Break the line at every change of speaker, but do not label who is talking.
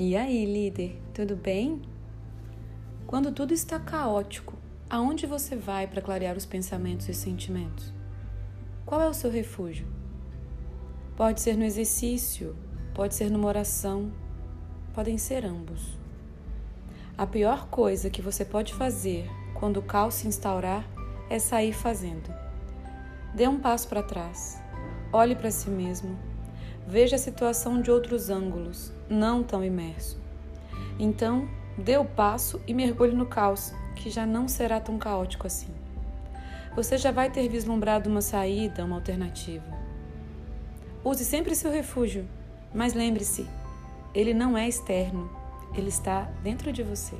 E aí, líder, tudo bem? Quando tudo está caótico, aonde você vai para clarear os pensamentos e sentimentos? Qual é o seu refúgio? Pode ser no exercício, pode ser numa oração, podem ser ambos. A pior coisa que você pode fazer quando o caos se instaurar é sair fazendo. Dê um passo para trás, olhe para si mesmo, veja a situação de outros ângulos, não tão imerso. Então, dê o passo e mergulhe no caos, que já não será tão caótico assim. Você já vai ter vislumbrado uma saída, uma alternativa. Use sempre seu refúgio, mas lembre-se, ele não é externo, ele está dentro de você.